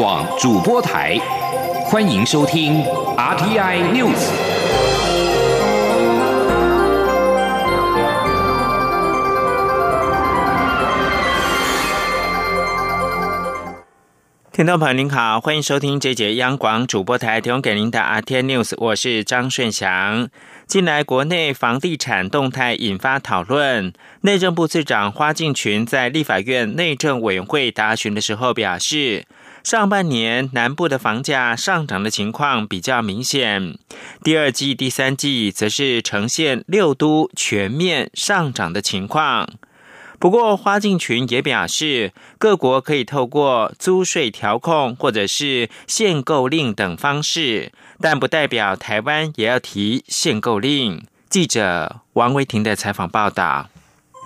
广主播台，欢迎收听 RTI News。听众朋友您好，欢迎收听这节央广主播台提供给您的 RTI News，我是张顺祥。近来国内房地产动态引发讨论，内政部次长花敬群在立法院内政委员会答询的时候表示。上半年南部的房价上涨的情况比较明显，第二季、第三季则是呈现六都全面上涨的情况。不过，花敬群也表示，各国可以透过租税调控或者是限购令等方式，但不代表台湾也要提限购令。记者王维婷的采访报道。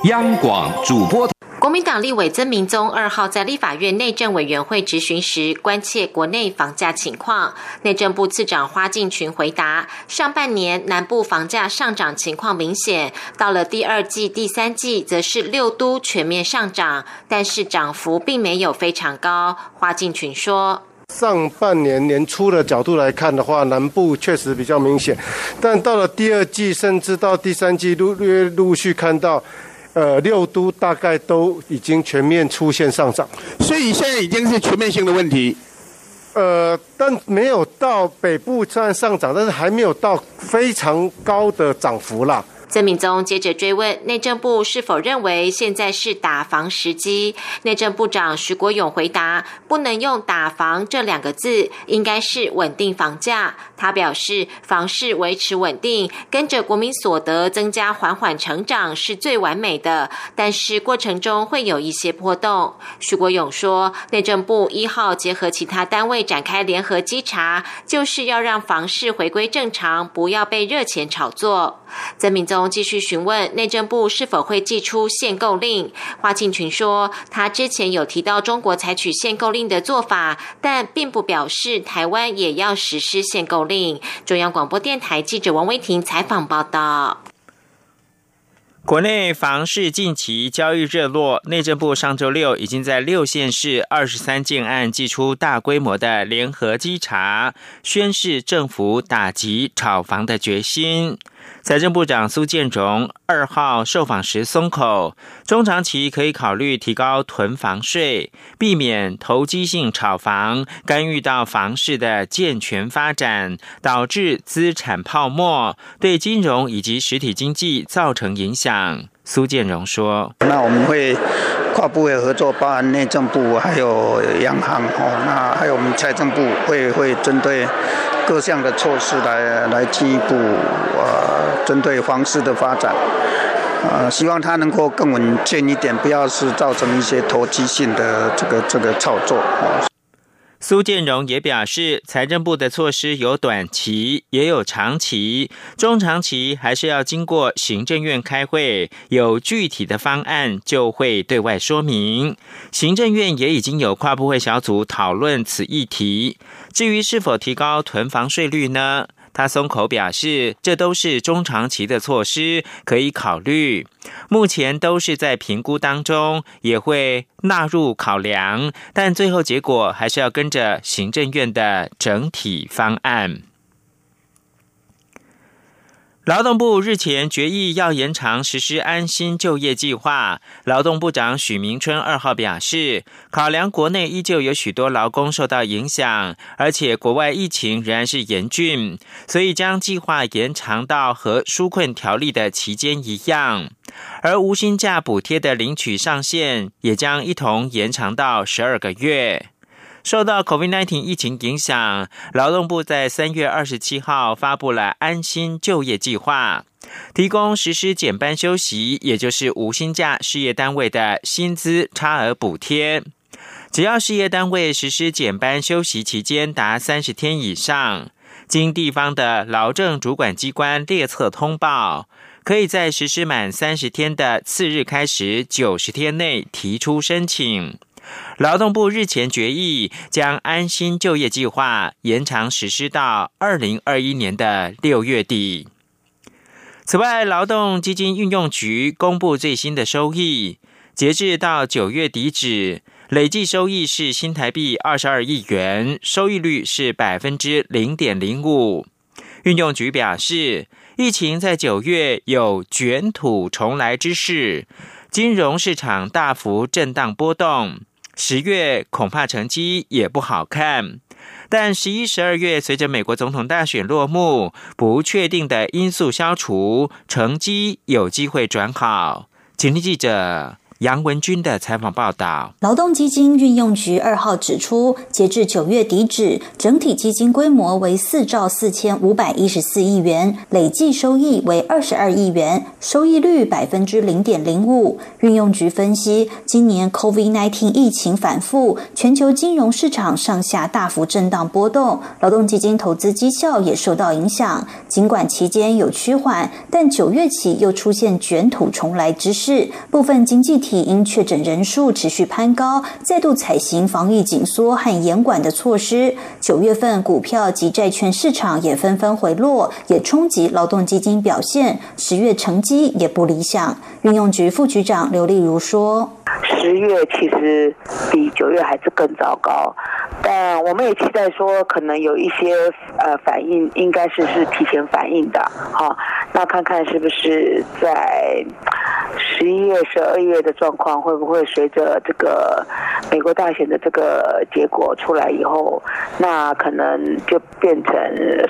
央广主播。国民党立委曾明宗二号在立法院内政委员会质询时，关切国内房价情况。内政部次长花敬群回答：上半年南部房价上涨情况明显，到了第二季、第三季，则是六都全面上涨，但是涨幅并没有非常高。花敬群说：上半年年初的角度来看的话，南部确实比较明显，但到了第二季，甚至到第三季，陆陆陆续看到。呃，六都大概都已经全面出现上涨，所以现在已经是全面性的问题。呃，但没有到北部虽然上涨，但是还没有到非常高的涨幅啦。曾敏宗接着追问内政部是否认为现在是打房时机？内政部长徐国勇回答：不能用打房这两个字，应该是稳定房价。他表示，房市维持稳定，跟着国民所得增加缓缓成长是最完美的，但是过程中会有一些波动。徐国勇说，内政部一号结合其他单位展开联合稽查，就是要让房市回归正常，不要被热钱炒作。曾敏宗继续询问内政部是否会寄出限购令。花庆群说，他之前有提到中国采取限购令的做法，但并不表示台湾也要实施限购令。中央广播电台记者王威婷采访报道。国内房市近期交易热络，内政部上周六已经在六县市二十三件案寄出大规模的联合稽查，宣示政府打击炒房的决心。财政部长苏建荣二号受访时松口，中长期可以考虑提高囤房税，避免投机性炒房干预到房市的健全发展，导致资产泡沫，对金融以及实体经济造成影响。苏建荣说：“那我们会跨部会合作，包含内政部还有央行哦，那还有我们财政部会会针对。”各项的措施来来进一步呃针对房市的发展，呃希望它能够更稳健一点，不要是造成一些投机性的这个这个操作。苏建荣也表示，财政部的措施有短期，也有长期，中长期还是要经过行政院开会，有具体的方案就会对外说明。行政院也已经有跨部会小组讨论此议题。至于是否提高囤房税率呢？他松口表示，这都是中长期的措施，可以考虑。目前都是在评估当中，也会纳入考量，但最后结果还是要跟着行政院的整体方案。劳动部日前决议要延长实施安心就业计划。劳动部长许明春二号表示，考量国内依旧有许多劳工受到影响，而且国外疫情仍然是严峻，所以将计划延长到和纾困条例的期间一样。而无薪假补贴的领取上限也将一同延长到十二个月。受到 COVID-19 疫情影响，劳动部在三月二十七号发布了安心就业计划，提供实施减班休息，也就是无薪假事业单位的薪资差额补贴。只要事业单位实施减班休息期间达三十天以上，经地方的劳政主管机关列册通报，可以在实施满三十天的次日开始九十天内提出申请。劳动部日前决议，将安心就业计划延长实施到二零二一年的六月底。此外，劳动基金运用局公布最新的收益，截至到九月底止，累计收益是新台币二十二亿元，收益率是百分之零点零五。运用局表示，疫情在九月有卷土重来之势，金融市场大幅震荡波动，十月恐怕成绩也不好看。但十一、十二月随着美国总统大选落幕，不确定的因素消除，成绩有机会转好。请听记者。杨文军的采访报道：劳动基金运用局二号指出，截至九月底止，整体基金规模为四兆四千五百一十四亿元，累计收益为二十二亿元，收益率百分之零点零五。运用局分析，今年 COVID-19 疫情反复，全球金融市场上下大幅震荡波动，劳动基金投资绩效也受到影响。尽管期间有趋缓，但九月起又出现卷土重来之势，部分经济体。因确诊人数持续攀高，再度采行防疫紧缩和严管的措施。九月份股票及债券市场也纷纷回落，也冲击劳动基金表现。十月成绩也不理想。运用局副局长刘丽如说：“十月其实比九月还是更糟糕，但我们也期待说，可能有一些呃反应，应该是是提前反应的。好，那看看是不是在。”十一月、十二月的状况会不会随着这个美国大选的这个结果出来以后，那可能就变成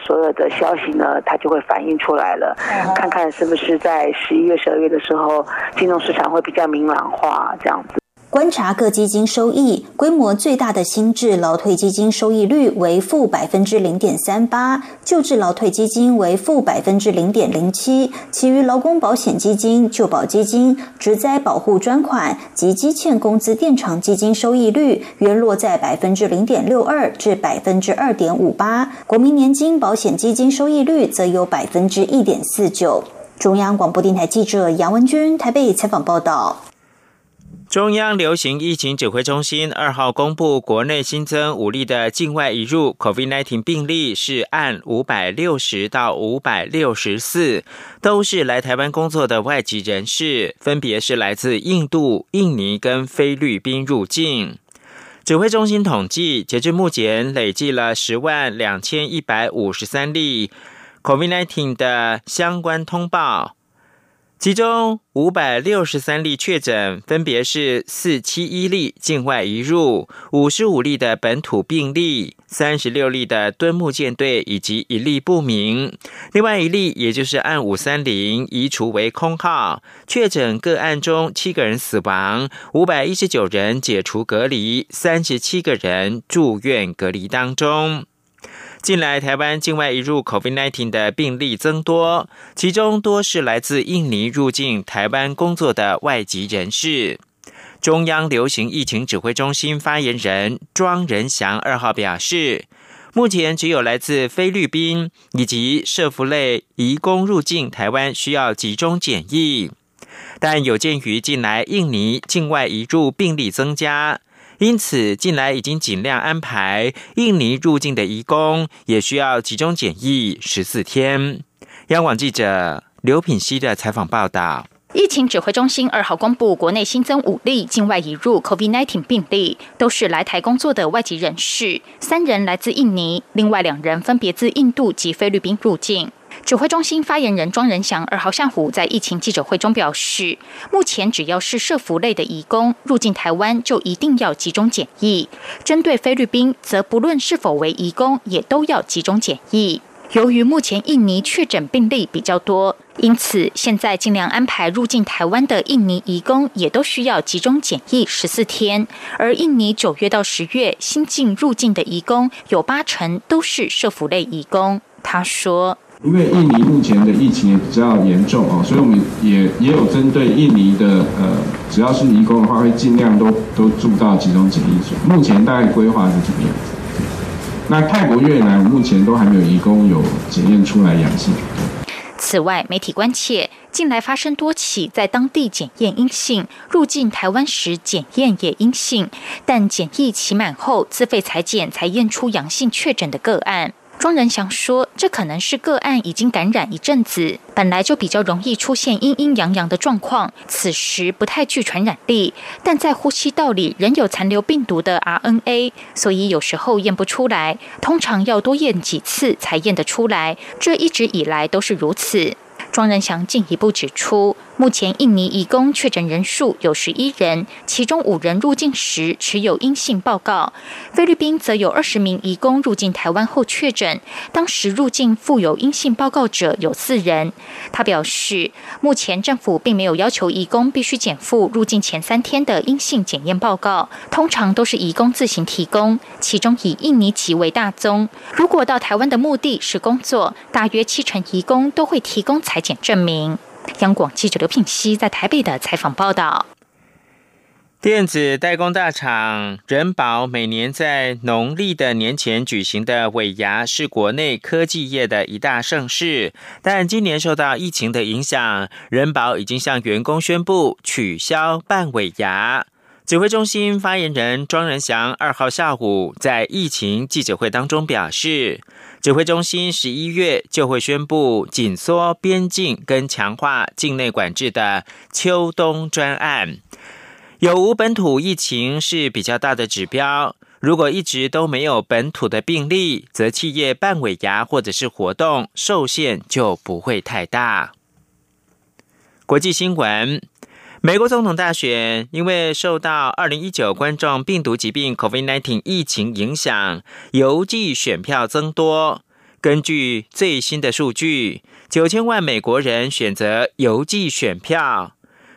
所有的消息呢，它就会反映出来了。看看是不是在十一月、十二月的时候，金融市场会比较明朗化，这样子。观察各基金收益，规模最大的新制劳退基金收益率为负百分之零点三八，旧制劳退基金为负百分之零点零七，其余劳工保险基金、旧保基金、职灾保护专款及积欠工资垫偿基金收益率约落在百分之零点六二至百分之二点五八，国民年金保险基金收益率则有百分之一点四九。中央广播电台记者杨文君台北采访报道。中央流行疫情指挥中心二号公布，国内新增五例的境外移入 COVID-19 病例，是按五百六十到五百六十四，都是来台湾工作的外籍人士，分别是来自印度、印尼跟菲律宾入境。指挥中心统计，截至目前累计了十万两千一百五十三例 COVID-19 的相关通报。其中五百六十三例确诊，分别是四七一例境外移入，五十五例的本土病例，三十六例的敦木舰队，以及一例不明。另外一例，也就是按五三零移除为空号。确诊个案中，七个人死亡，五百一十九人解除隔离，三十七个人住院隔离当中。近来台湾境外移入 COVID-19 的病例增多，其中多是来自印尼入境台湾工作的外籍人士。中央流行疫情指挥中心发言人庄仁祥二号表示，目前只有来自菲律宾以及社福类移工入境台湾需要集中检疫，但有鉴于近来印尼境外移入病例增加。因此，近来已经尽量安排印尼入境的移工，也需要集中检疫十四天。央广记者刘品熙的采访报道：疫情指挥中心二号公布，国内新增五例境外移入 COVID-19 病例，都是来台工作的外籍人士，三人来自印尼，另外两人分别自印度及菲律宾入境。指挥中心发言人庄仁祥二号下午在疫情记者会中表示，目前只要是社服类的移工入境台湾，就一定要集中检疫；针对菲律宾，则不论是否为移工，也都要集中检疫。由于目前印尼确诊病例比较多，因此现在尽量安排入境台湾的印尼移工也都需要集中检疫十四天。而印尼九月到十月新进入境的移工，有八成都是社服类移工。他说。因为印尼目前的疫情也比较严重哦，所以我们也也有针对印尼的呃，只要是移工的话，会尽量都都住到集中检疫所。目前大概规划是怎么样？那泰国、越南目前都还没有移工有检验出来阳性。此外，媒体关切近来发生多起在当地检验阴性，入境台湾时检验也阴性，但检疫期满后自费裁检才验出阳性确诊的个案。庄仁祥说：“这可能是个案已经感染一阵子，本来就比较容易出现阴阴阳阳的状况，此时不太具传染力，但在呼吸道里仍有残留病毒的 RNA，所以有时候验不出来，通常要多验几次才验得出来。这一直以来都是如此。”庄仁祥进一步指出。目前，印尼移工确诊人数有十一人，其中五人入境时持有阴性报告。菲律宾则有二十名移工入境台湾后确诊，当时入境附有阴性报告者有四人。他表示，目前政府并没有要求移工必须减负入境前三天的阴性检验报告，通常都是移工自行提供，其中以印尼籍为大宗。如果到台湾的目的是工作，大约七成移工都会提供裁剪证明。央广记者刘品熙在台北的采访报道：电子代工大厂人保每年在农历的年前举行的尾牙，是国内科技业的一大盛事。但今年受到疫情的影响，人保已经向员工宣布取消办尾牙。指挥中心发言人庄仁祥二号下午在疫情记者会当中表示。指挥中心十一月就会宣布紧缩边境跟强化境内管制的秋冬专案，有无本土疫情是比较大的指标。如果一直都没有本土的病例，则企业办尾牙或者是活动受限就不会太大。国际新闻。美国总统大选因为受到二零一九冠状病毒疾病 （COVID-19） 疫情影响，邮寄选票增多。根据最新的数据，九千万美国人选择邮寄选票。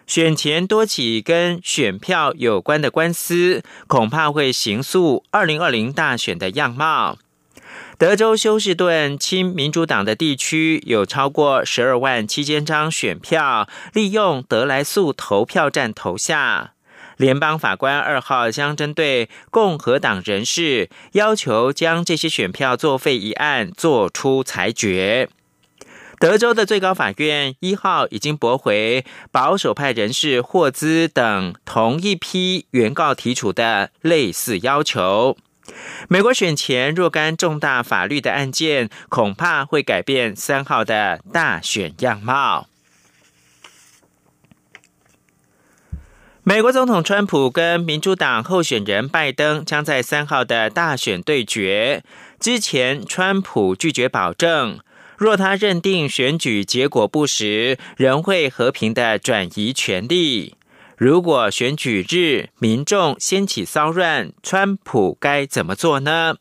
选前多起跟选票有关的官司，恐怕会形塑二零二零大选的样貌。德州休斯顿亲民主党的地区有超过十二万七千张选票，利用德莱素投票站投下。联邦法官二号将针对共和党人士要求将这些选票作废一案作出裁决。德州的最高法院一号已经驳回保守派人士霍兹等同一批原告提出的类似要求。美国选前若干重大法律的案件，恐怕会改变三号的大选样貌。美国总统川普跟民主党候选人拜登将在三号的大选对决。之前，川普拒绝保证，若他认定选举结果不实，仍会和平的转移权力。如果选举日民众掀起骚乱，川普该怎么做呢？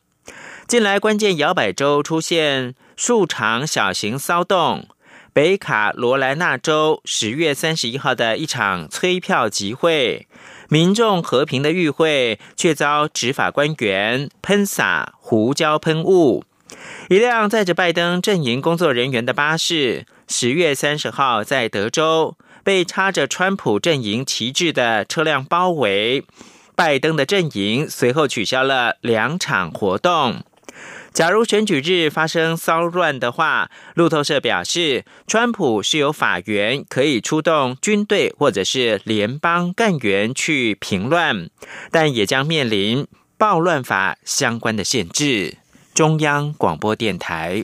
近来关键摇摆州出现数场小型骚动，北卡罗来纳州十月三十一号的一场催票集会，民众和平的与会，却遭执法官员喷洒胡椒喷雾。一辆载着拜登阵营工作人员的巴士，十月三十号在德州。被插着川普阵营旗帜的车辆包围，拜登的阵营随后取消了两场活动。假如选举日发生骚乱的话，路透社表示，川普是有法源可以出动军队或者是联邦干员去平乱，但也将面临暴乱法相关的限制。中央广播电台。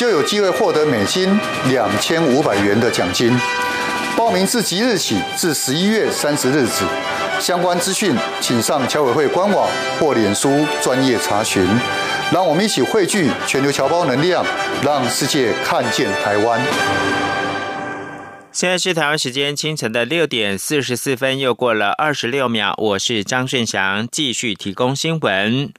就有机会获得美金两千五百元的奖金。报名自即日起至十一月三十日止，相关资讯请上侨委会官网或脸书专业查询。让我们一起汇聚全球侨胞能量，让世界看见台湾。现在是台湾时间清晨的六点四十四分，又过了二十六秒。我是张顺祥，继续提供新闻。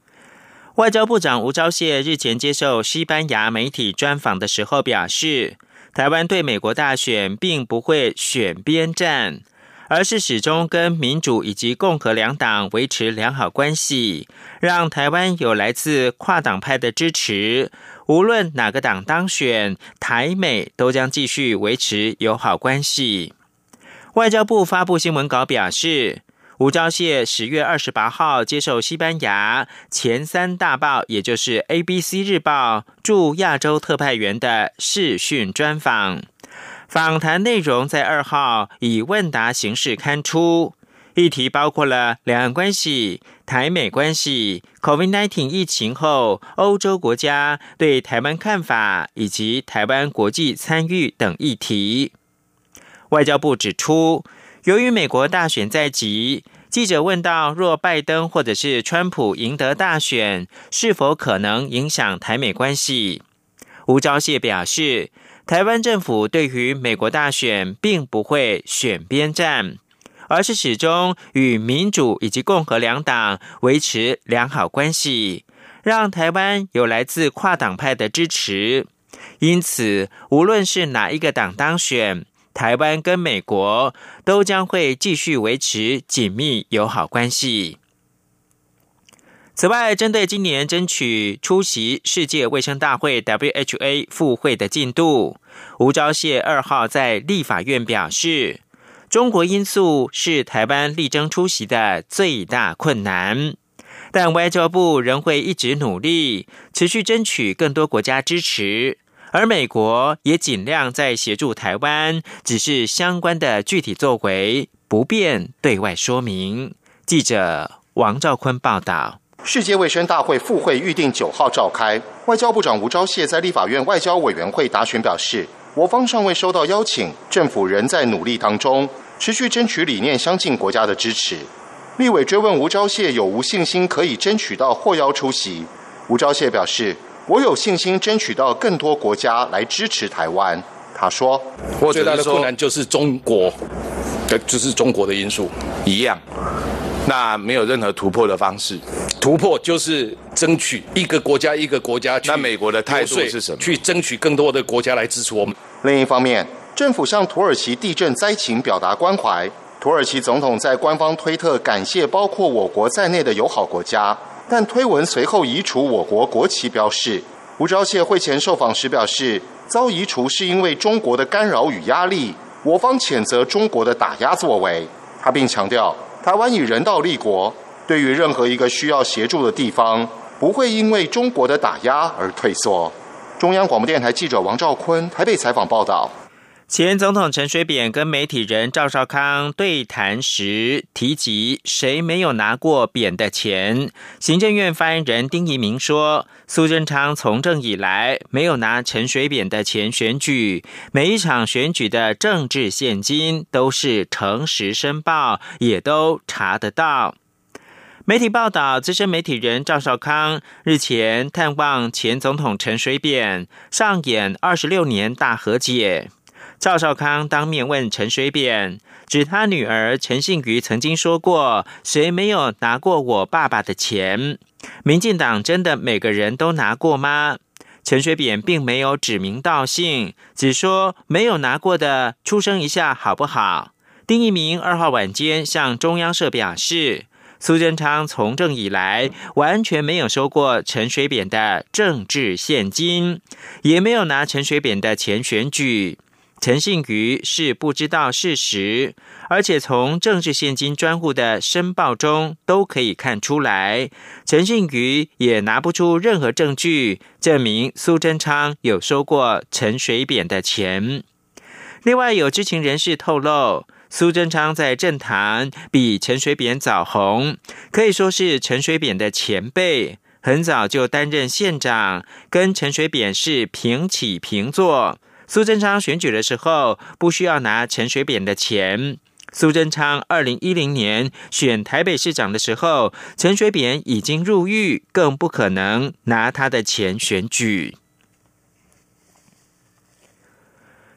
外交部长吴钊燮日前接受西班牙媒体专访的时候表示，台湾对美国大选并不会选边站，而是始终跟民主以及共和两党维持良好关系，让台湾有来自跨党派的支持。无论哪个党当选，台美都将继续维持友好关系。外交部发布新闻稿表示。吴钊燮十月二十八号接受西班牙前三大报，也就是 ABC 日报驻亚洲特派员的视讯专访。访谈内容在二号以问答形式刊出，议题包括了两岸关系、台美关系、COVID-19 疫情后欧洲国家对台湾看法以及台湾国际参与等议题。外交部指出。由于美国大选在即，记者问到：若拜登或者是川普赢得大选，是否可能影响台美关系？吴钊燮表示，台湾政府对于美国大选并不会选边站，而是始终与民主以及共和两党维持良好关系，让台湾有来自跨党派的支持。因此，无论是哪一个党当选。台湾跟美国都将会继续维持紧密友好关系。此外，针对今年争取出席世界卫生大会 （WHA） 赴会的进度，吴钊燮二号在立法院表示，中国因素是台湾力争出席的最大困难，但外交部仍会一直努力，持续争取更多国家支持。而美国也尽量在协助台湾，只是相关的具体作为不便对外说明。记者王兆坤报道。世界卫生大会复会预定九号召开，外交部长吴钊燮在立法院外交委员会答询表示，我方尚未收到邀请，政府仍在努力当中，持续争取理念相近国家的支持。立委追问吴钊燮有无信心可以争取到获邀出席，吴钊燮表示。我有信心争取到更多国家来支持台湾。他说：“我最大的困难就是中国，就是中国的因素一样。那没有任何突破的方式，突破就是争取一个国家一个国家。那美国的态度是什么？去争取更多的国家来支持我们。另一方面，政府向土耳其地震灾情表达关怀。土耳其总统在官方推特感谢包括我国在内的友好国家。”但推文随后移除我国国旗标示。吴钊燮会前受访时表示，遭移除是因为中国的干扰与压力，我方谴责中国的打压作为。他并强调，台湾以人道立国，对于任何一个需要协助的地方，不会因为中国的打压而退缩。中央广播电台记者王兆坤台北采访报道。前总统陈水扁跟媒体人赵少康对谈时提及，谁没有拿过扁的钱？行政院发言人丁仪明说，苏贞昌从政以来没有拿陈水扁的钱选举，每一场选举的政治现金都是诚实申报，也都查得到。媒体报道，资深媒体人赵少康日前探望前总统陈水扁，上演二十六年大和解。赵少康当面问陈水扁，指他女儿陈信瑜曾经说过：“谁没有拿过我爸爸的钱？”民进党真的每个人都拿过吗？陈水扁并没有指名道姓，只说没有拿过的出声一下好不好？丁一鸣二号晚间向中央社表示，苏贞昌从政以来完全没有收过陈水扁的政治现金，也没有拿陈水扁的钱选举。陈信瑜是不知道事实，而且从政治现金专户的申报中都可以看出来，陈信瑜也拿不出任何证据证明苏贞昌有收过陈水扁的钱。另外，有知情人士透露，苏贞昌在政坛比陈水扁早红，可以说是陈水扁的前辈，很早就担任县长，跟陈水扁是平起平坐。苏贞昌选举的时候不需要拿陈水扁的钱。苏贞昌二零一零年选台北市长的时候，陈水扁已经入狱，更不可能拿他的钱选举。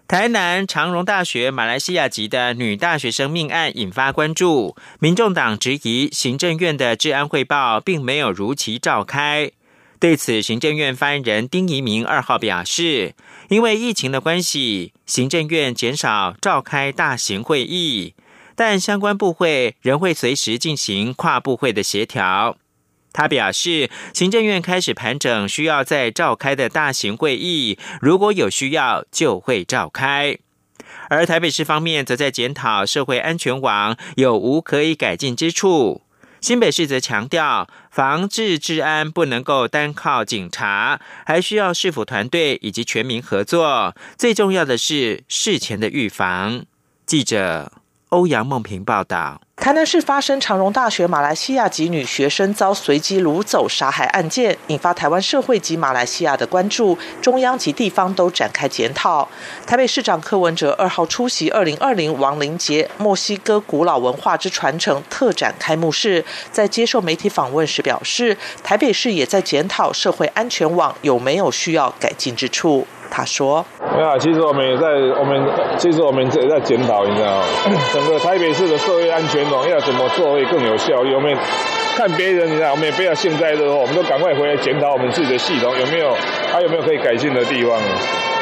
台南长荣大学马来西亚籍的女大学生命案引发关注，民众党质疑行政院的治安汇报并没有如期召开。对此，行政院发言人丁仪明二号表示，因为疫情的关系，行政院减少召开大型会议。但相关部会仍会随时进行跨部会的协调。他表示，行政院开始盘整需要再召开的大型会议，如果有需要就会召开。而台北市方面则在检讨社会安全网有无可以改进之处。新北市则强调，防治治安不能够单靠警察，还需要市府团队以及全民合作。最重要的是事前的预防。记者欧阳梦平报道。台南市发生长荣大学马来西亚籍女学生遭随机掳走杀害案件，引发台湾社会及马来西亚的关注，中央及地方都展开检讨。台北市长柯文哲二号出席二零二零亡灵节墨西哥古老文化之传承特展开幕式，在接受媒体访问时表示，台北市也在检讨社会安全网有没有需要改进之处。他说：“没有，其实我们也在，我们其实我们也在检讨，你知道，整个台北市的社会安全网要怎么做会更有效率。我们看别人，你知道，我们也不要幸灾乐祸，我们都赶快回来检讨我们自己的系统有没有，还有没有可以改进的地方。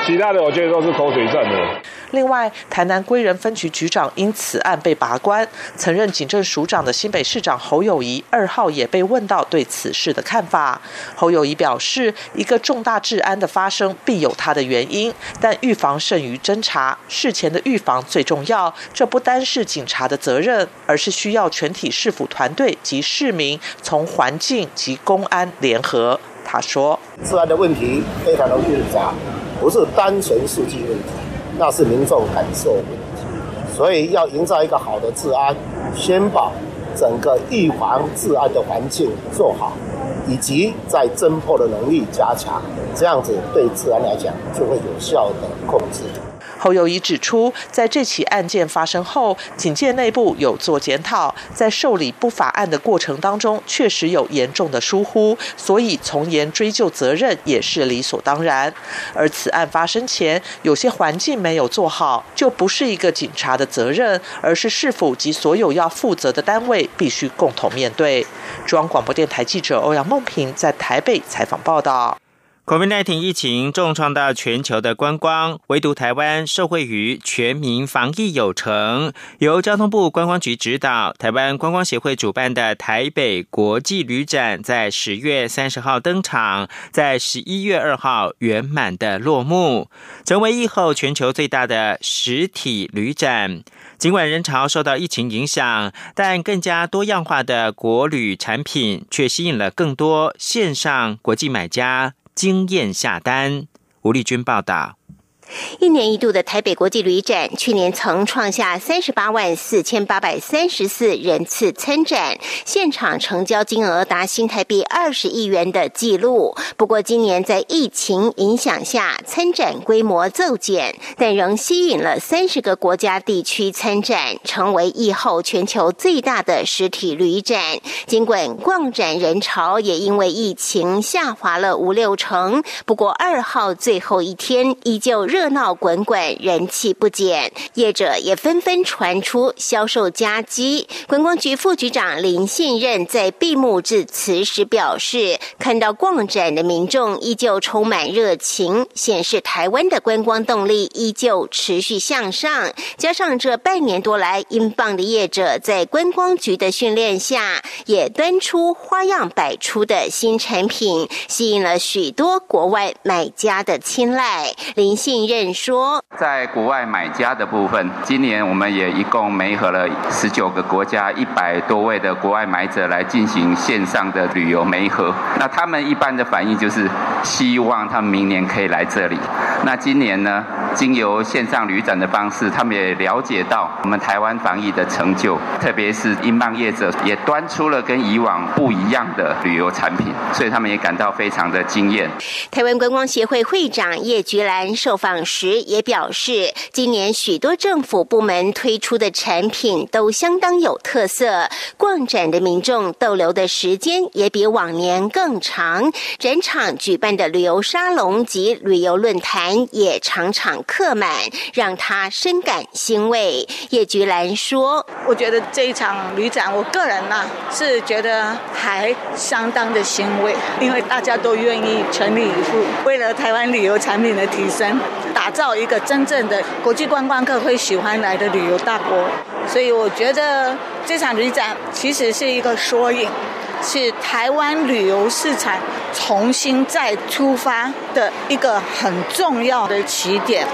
其他的，我觉得都是口水战的。”另外，台南归仁分局局长因此案被拔关，曾任警政署长的新北市长侯友谊二号也被问到对此事的看法。侯友谊表示，一个重大治安的发生必有它的原因，但预防胜于侦查，事前的预防最重要。这不单是警察的责任，而是需要全体市府团队及市民从环境及公安联合。他说，治安的问题非常的复杂，不是单纯数据问题。那是民众感受问题，所以要营造一个好的治安，先把整个预防治安的环境做好，以及在侦破的能力加强，这样子对治安来讲就会有效的控制。侯友谊指出，在这起案件发生后，警界内部有做检讨，在受理不法案的过程当中，确实有严重的疏忽，所以从严追究责任也是理所当然。而此案发生前，有些环境没有做好，就不是一个警察的责任，而是市府及所有要负责的单位必须共同面对。中央广播电台记者欧阳梦平在台北采访报道。COVID-19 疫情重创到全球的观光，唯独台湾受惠于全民防疫有成。由交通部观光局指导，台湾观光协会主办的台北国际旅展，在十月三十号登场，在十一月二号圆满的落幕，成为疫后全球最大的实体旅展。尽管人潮受到疫情影响，但更加多样化的国旅产品却吸引了更多线上国际买家。惊艳下单，吴丽君报道。一年一度的台北国际旅展，去年曾创下三十八万四千八百三十四人次参展，现场成交金额达新台币二十亿元的纪录。不过，今年在疫情影响下，参展规模骤减，但仍吸引了三十个国家地区参展，成为疫后全球最大的实体旅展。尽管逛展人潮也因为疫情下滑了五六成，不过二号最后一天依旧热。热闹滚滚，人气不减，业者也纷纷传出销售佳绩。观光局副局长林信任在闭幕致辞时表示，看到逛展的民众依旧充满热情，显示台湾的观光动力依旧持续向上。加上这半年多来，英镑的业者在观光局的训练下，也端出花样百出的新产品，吸引了许多国外买家的青睐。林信。任说，在国外买家的部分，今年我们也一共媒合了十九个国家一百多位的国外买者来进行线上的旅游媒合。那他们一般的反应就是希望他们明年可以来这里。那今年呢，经由线上旅展的方式，他们也了解到我们台湾防疫的成就，特别是英镑业者也端出了跟以往不一样的旅游产品，所以他们也感到非常的惊艳。台湾观光协会会长叶菊兰受访。时也表示，今年许多政府部门推出的产品都相当有特色，逛展的民众逗留的时间也比往年更长。展场举办的旅游沙龙及旅游论坛也场场客满，让他深感欣慰。叶菊兰说：“我觉得这一场旅展，我个人呢是觉得还相当的欣慰，因为大家都愿意全力以赴，为了台湾旅游产品的提升。”打造一个真正的国际观光客会喜欢来的旅游大国。所以我觉得这场旅展其实是一个缩影。是台湾旅游市场重新再出发的一个很重要的起点。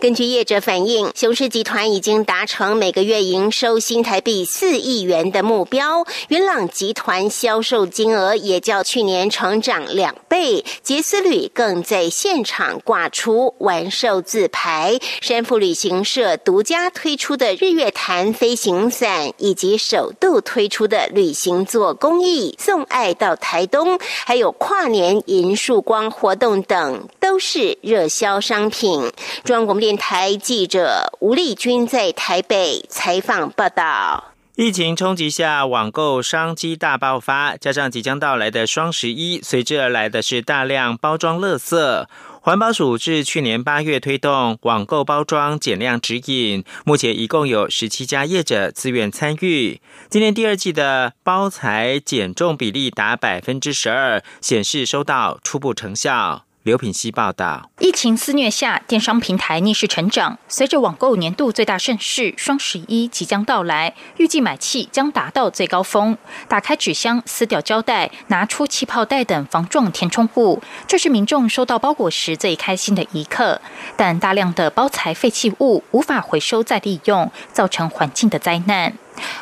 根据业者反映，雄狮集团已经达成每个月营收新台币四亿元的目标。云朗集团销售金额也较去年成长两倍，杰斯旅更在现场挂出玩售自牌。山富旅行社独家推出的日月潭飞行伞，以及首度推出的旅行做公益。送爱到台东，还有跨年银树光活动等，都是热销商品。中央广播电台记者吴丽君在台北采访报道。疫情冲击下，网购商机大爆发，加上即将到来的双十一，随之而来的是大量包装垃圾。环保署自去年八月推动网购包装减量指引，目前一共有十七家业者自愿参与。今年第二季的包材减重比例达百分之十二，显示收到初步成效。刘品希报道：疫情肆虐下，电商平台逆势成长。随着网购年度最大盛事双十一即将到来，预计买气将达到最高峰。打开纸箱，撕掉胶带，拿出气泡袋等防撞填充物，这是民众收到包裹时最开心的一刻。但大量的包材废弃物无法回收再利用，造成环境的灾难。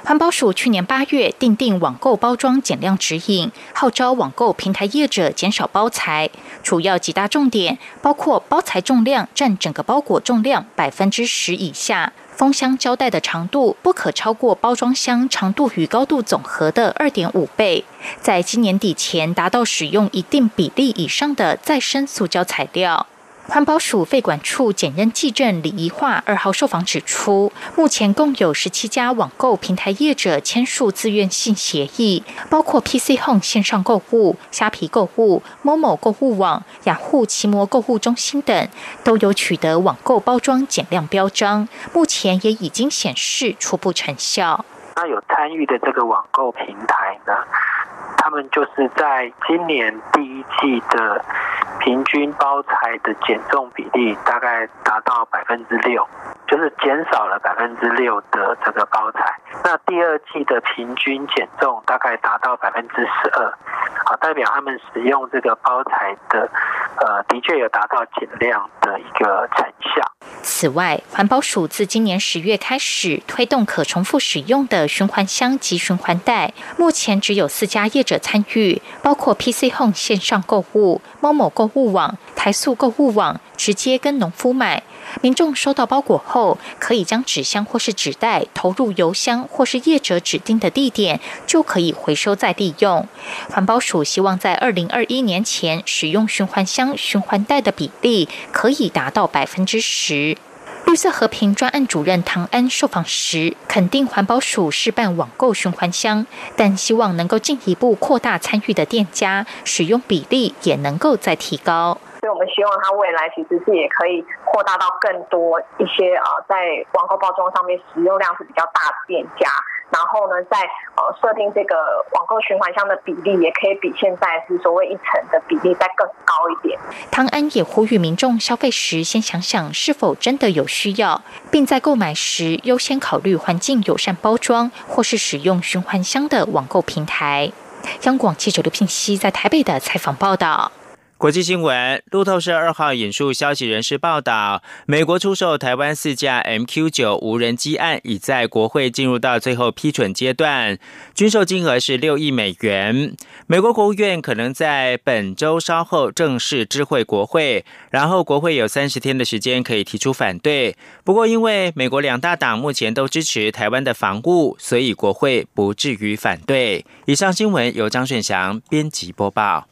环保署去年八月订定网购包装减量指引，号召网购平台业者减少包材，主要几大重点包括包材重量占整个包裹重量百分之十以下，封箱胶带的长度不可超过包装箱长度与高度总和的二点五倍，在今年底前达到使用一定比例以上的再生塑胶材料。环保署废管处检验技证李怡化二号受访指出，目前共有十七家网购平台业者签署自愿性协议，包括 PC Home 线上购物、虾皮购物、某某购物网、雅虎奇摩购物中心等，都有取得网购包装减量标章，目前也已经显示初步成效。那有参与的这个网购平台呢，他们就是在今年第一季的。平均包材的减重比例大概达到百分之六，就是减少了百分之六的这个包材。那第二季的平均减重大概达到百分之十二，好，代表他们使用这个包材的，呃，的确有达到减量的一个成效。此外，环保署自今年十月开始推动可重复使用的循环箱及循环袋，目前只有四家业者参与，包括 PC Home 线上购物、某某购物网、台塑购物网，直接跟农夫买。民众收到包裹后，可以将纸箱或是纸袋投入邮箱或是业者指定的地点，就可以回收再利用。环保署希望在二零二一年前，使用循环箱、循环袋的比例可以达到百分之十。绿色和平专案主任唐安受访时，肯定环保署试办网购循环箱，但希望能够进一步扩大参与的店家，使用比例也能够再提高。所以我们希望它未来其实是也可以扩大到更多一些啊，在网购包装上面使用量是比较大的店家，然后呢，在呃设定这个网购循环箱的比例，也可以比现在是所谓一层的比例再更高一点。汤安也呼吁民众消费时先想想是否真的有需要，并在购买时优先考虑环境友善包装或是使用循环箱的网购平台。央广记者刘聘熙在台北的采访报道。国际新闻：路透社二号引述消息人士报道，美国出售台湾四架 MQ 九无人机案已在国会进入到最后批准阶段，均售金额是六亿美元。美国国务院可能在本周稍后正式知会国会，然后国会有三十天的时间可以提出反对。不过，因为美国两大党目前都支持台湾的防务，所以国会不至于反对。以上新闻由张顺祥编辑播报。